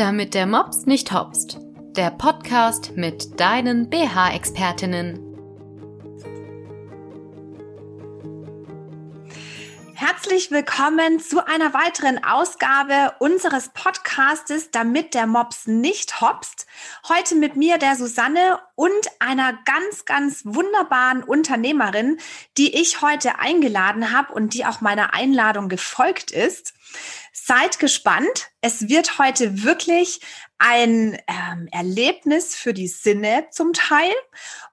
Damit der Mops nicht hopst. Der Podcast mit deinen BH-Expertinnen. Herzlich willkommen zu einer weiteren Ausgabe unseres Podcastes, damit der Mops nicht hopst. Heute mit mir, der Susanne und einer ganz, ganz wunderbaren Unternehmerin, die ich heute eingeladen habe und die auch meiner Einladung gefolgt ist. Seid gespannt. Es wird heute wirklich ein ähm, Erlebnis für die Sinne zum Teil.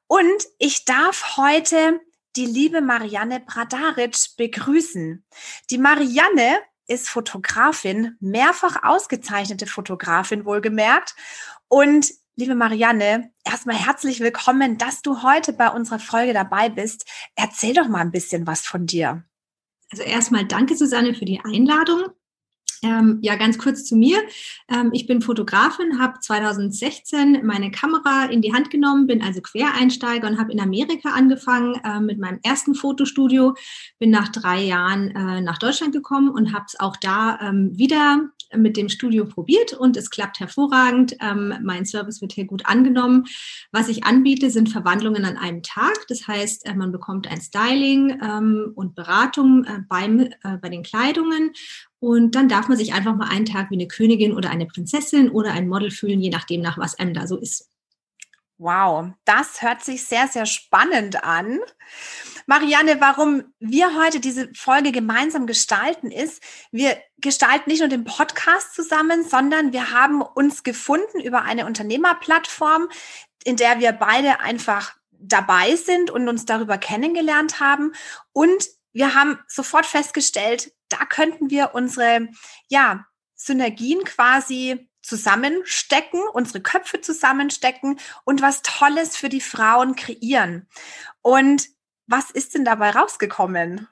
Und ich darf heute die liebe Marianne Bradaric begrüßen. Die Marianne ist Fotografin, mehrfach ausgezeichnete Fotografin wohlgemerkt. Und liebe Marianne, erstmal herzlich willkommen, dass du heute bei unserer Folge dabei bist. Erzähl doch mal ein bisschen was von dir. Also erstmal danke, Susanne, für die Einladung. Ähm, ja, ganz kurz zu mir. Ähm, ich bin Fotografin, habe 2016 meine Kamera in die Hand genommen, bin also Quereinsteiger und habe in Amerika angefangen äh, mit meinem ersten Fotostudio. Bin nach drei Jahren äh, nach Deutschland gekommen und habe es auch da ähm, wieder mit dem Studio probiert und es klappt hervorragend. Ähm, mein Service wird hier gut angenommen. Was ich anbiete, sind Verwandlungen an einem Tag. Das heißt, äh, man bekommt ein Styling ähm, und Beratung äh, beim, äh, bei den Kleidungen. Und dann darf man sich einfach mal einen Tag wie eine Königin oder eine Prinzessin oder ein Model fühlen, je nachdem, nach was einem da so ist. Wow, das hört sich sehr, sehr spannend an. Marianne, warum wir heute diese Folge gemeinsam gestalten, ist, wir gestalten nicht nur den Podcast zusammen, sondern wir haben uns gefunden über eine Unternehmerplattform, in der wir beide einfach dabei sind und uns darüber kennengelernt haben. Und wir haben sofort festgestellt, da könnten wir unsere, ja, Synergien quasi zusammenstecken, unsere Köpfe zusammenstecken und was Tolles für die Frauen kreieren. Und was ist denn dabei rausgekommen?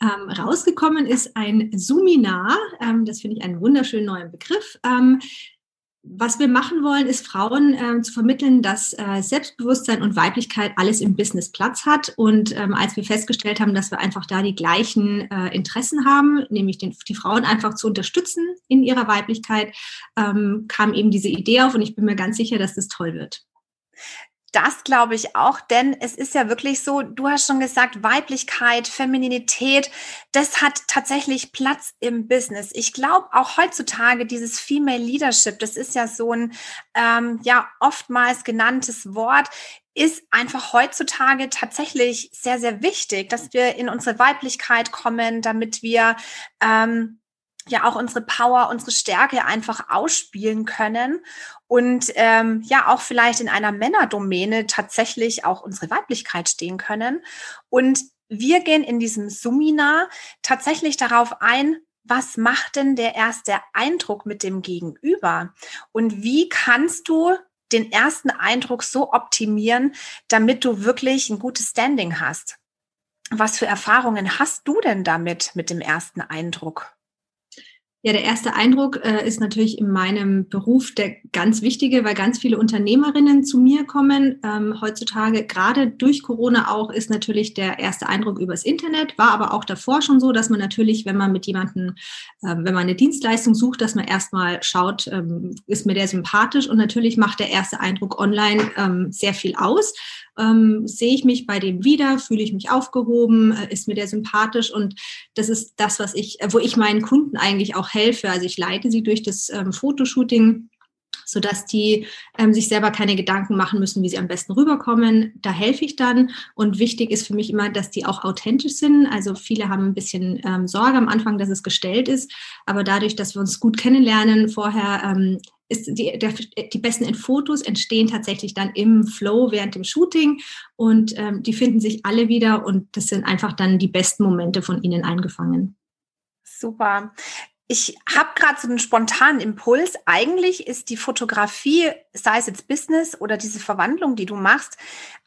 Ähm, rausgekommen ist ein Suminar, ähm, das finde ich einen wunderschönen neuen Begriff. Ähm, was wir machen wollen, ist Frauen äh, zu vermitteln, dass äh, Selbstbewusstsein und Weiblichkeit alles im Business Platz hat. Und ähm, als wir festgestellt haben, dass wir einfach da die gleichen äh, Interessen haben, nämlich den, die Frauen einfach zu unterstützen in ihrer Weiblichkeit, ähm, kam eben diese Idee auf und ich bin mir ganz sicher, dass das toll wird. Das glaube ich auch, denn es ist ja wirklich so, du hast schon gesagt, Weiblichkeit, Femininität, das hat tatsächlich Platz im Business. Ich glaube auch heutzutage dieses Female Leadership, das ist ja so ein ähm, ja oftmals genanntes Wort, ist einfach heutzutage tatsächlich sehr, sehr wichtig, dass wir in unsere Weiblichkeit kommen, damit wir ähm, ja auch unsere Power, unsere Stärke einfach ausspielen können und ähm, ja auch vielleicht in einer Männerdomäne tatsächlich auch unsere Weiblichkeit stehen können. Und wir gehen in diesem Seminar tatsächlich darauf ein, was macht denn der erste Eindruck mit dem Gegenüber? Und wie kannst du den ersten Eindruck so optimieren, damit du wirklich ein gutes Standing hast? Was für Erfahrungen hast du denn damit mit dem ersten Eindruck? Ja, der erste Eindruck äh, ist natürlich in meinem Beruf der ganz wichtige, weil ganz viele Unternehmerinnen zu mir kommen. Ähm, heutzutage, gerade durch Corona auch, ist natürlich der erste Eindruck übers Internet, war aber auch davor schon so, dass man natürlich, wenn man mit jemandem, äh, wenn man eine Dienstleistung sucht, dass man erstmal schaut, ähm, ist mir der sympathisch? Und natürlich macht der erste Eindruck online ähm, sehr viel aus ähm, sehe ich mich bei dem wieder, fühle ich mich aufgehoben, äh, ist mir der sympathisch? Und das ist das, was ich, äh, wo ich meinen Kunden eigentlich auch helfe. Also ich leite sie durch das ähm, Fotoshooting sodass die ähm, sich selber keine Gedanken machen müssen, wie sie am besten rüberkommen. Da helfe ich dann. Und wichtig ist für mich immer, dass die auch authentisch sind. Also viele haben ein bisschen ähm, Sorge am Anfang, dass es gestellt ist. Aber dadurch, dass wir uns gut kennenlernen vorher, ähm, ist die, der, die besten Fotos entstehen tatsächlich dann im Flow während dem Shooting und ähm, die finden sich alle wieder und das sind einfach dann die besten Momente von ihnen eingefangen. Super. Ich habe gerade so einen spontanen Impuls. Eigentlich ist die Fotografie, sei es jetzt Business oder diese Verwandlung, die du machst,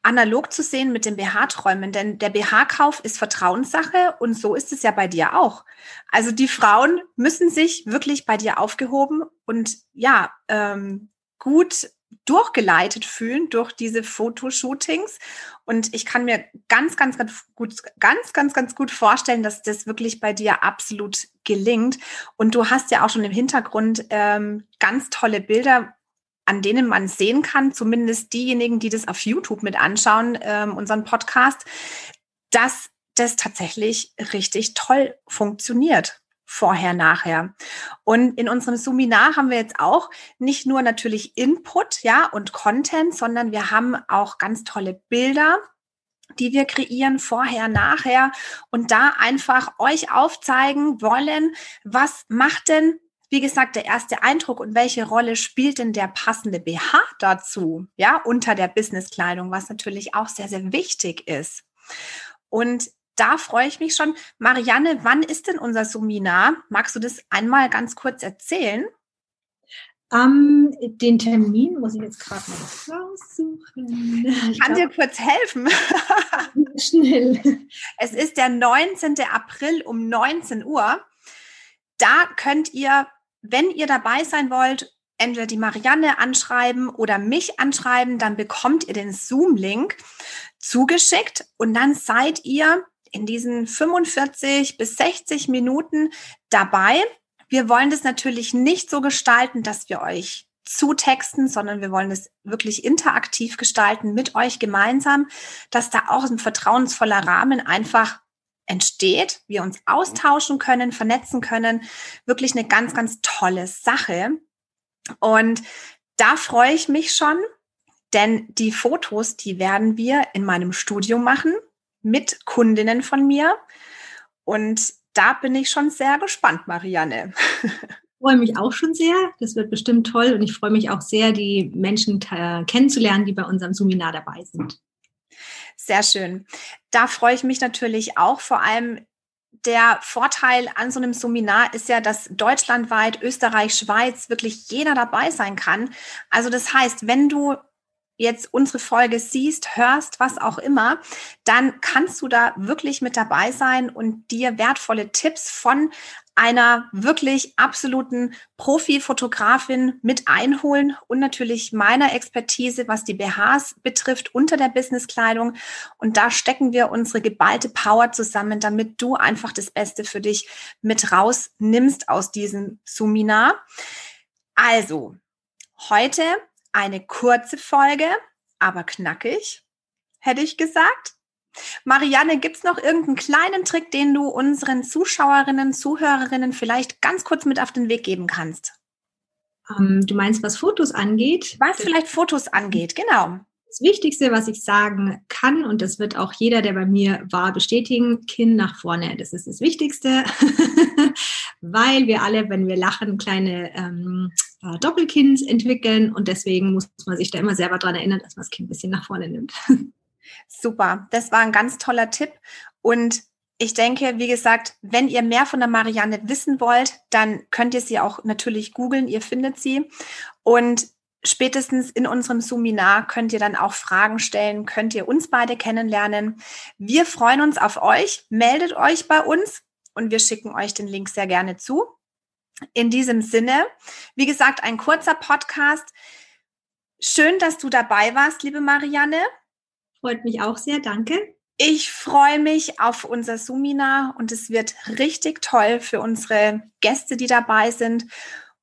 analog zu sehen mit den BH-Träumen. Denn der BH-Kauf ist Vertrauenssache und so ist es ja bei dir auch. Also die Frauen müssen sich wirklich bei dir aufgehoben und ja, ähm, gut durchgeleitet fühlen durch diese Fotoshootings. Und ich kann mir ganz, ganz, ganz gut, ganz, ganz, ganz gut vorstellen, dass das wirklich bei dir absolut gelingt. Und du hast ja auch schon im Hintergrund ähm, ganz tolle Bilder, an denen man sehen kann, zumindest diejenigen, die das auf YouTube mit anschauen, ähm, unseren Podcast, dass das tatsächlich richtig toll funktioniert vorher, nachher. Und in unserem Seminar haben wir jetzt auch nicht nur natürlich Input, ja, und Content, sondern wir haben auch ganz tolle Bilder, die wir kreieren, vorher, nachher und da einfach euch aufzeigen wollen, was macht denn wie gesagt, der erste Eindruck und welche Rolle spielt denn der passende BH dazu, ja, unter der Businesskleidung, was natürlich auch sehr, sehr wichtig ist. Und da freue ich mich schon. Marianne, wann ist denn unser Seminar? Magst du das einmal ganz kurz erzählen? Um, den Termin muss ich jetzt gerade mal raussuchen. Ich kann glaub, dir kurz helfen. Schnell. Es ist der 19. April um 19 Uhr. Da könnt ihr, wenn ihr dabei sein wollt, entweder die Marianne anschreiben oder mich anschreiben, dann bekommt ihr den Zoom-Link zugeschickt und dann seid ihr in diesen 45 bis 60 Minuten dabei. Wir wollen das natürlich nicht so gestalten, dass wir euch zutexten, sondern wir wollen es wirklich interaktiv gestalten mit euch gemeinsam, dass da auch ein vertrauensvoller Rahmen einfach entsteht, wir uns austauschen können, vernetzen können. Wirklich eine ganz, ganz tolle Sache. Und da freue ich mich schon, denn die Fotos, die werden wir in meinem Studio machen mit Kundinnen von mir. Und da bin ich schon sehr gespannt, Marianne. Ich freue mich auch schon sehr. Das wird bestimmt toll und ich freue mich auch sehr, die Menschen kennenzulernen, die bei unserem Seminar dabei sind. Sehr schön. Da freue ich mich natürlich auch. Vor allem der Vorteil an so einem Seminar ist ja, dass deutschlandweit, Österreich, Schweiz wirklich jeder dabei sein kann. Also das heißt, wenn du jetzt unsere Folge siehst, hörst, was auch immer, dann kannst du da wirklich mit dabei sein und dir wertvolle Tipps von einer wirklich absoluten Profi-Fotografin mit einholen und natürlich meiner Expertise, was die BHs betrifft, unter der Businesskleidung. Und da stecken wir unsere geballte Power zusammen, damit du einfach das Beste für dich mit rausnimmst aus diesem Seminar. Also, heute eine kurze Folge, aber knackig, hätte ich gesagt. Marianne, gibt es noch irgendeinen kleinen Trick, den du unseren Zuschauerinnen, Zuhörerinnen vielleicht ganz kurz mit auf den Weg geben kannst? Ähm, du meinst, was Fotos angeht? Was vielleicht Fotos angeht, genau. Das Wichtigste, was ich sagen kann, und das wird auch jeder, der bei mir war, bestätigen, Kinn nach vorne. Das ist das Wichtigste, weil wir alle, wenn wir lachen, kleine ähm, äh, Doppelkinns entwickeln und deswegen muss man sich da immer selber daran erinnern, dass man das Kinn ein bisschen nach vorne nimmt. Super, das war ein ganz toller Tipp und ich denke, wie gesagt, wenn ihr mehr von der Marianne wissen wollt, dann könnt ihr sie auch natürlich googeln, ihr findet sie und spätestens in unserem Seminar könnt ihr dann auch Fragen stellen, könnt ihr uns beide kennenlernen. Wir freuen uns auf euch. Meldet euch bei uns und wir schicken euch den Link sehr gerne zu. In diesem Sinne, wie gesagt, ein kurzer Podcast. Schön, dass du dabei warst, liebe Marianne. Freut mich auch sehr, danke. Ich freue mich auf unser Seminar und es wird richtig toll für unsere Gäste, die dabei sind.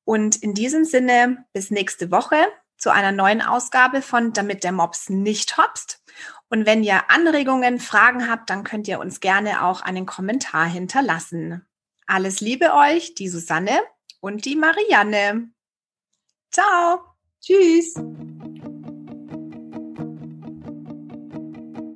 Und in diesem Sinne, bis nächste Woche zu einer neuen Ausgabe von Damit der Mops nicht hopst. Und wenn ihr Anregungen, Fragen habt, dann könnt ihr uns gerne auch einen Kommentar hinterlassen. Alles Liebe euch, die Susanne und die Marianne. Ciao. Tschüss.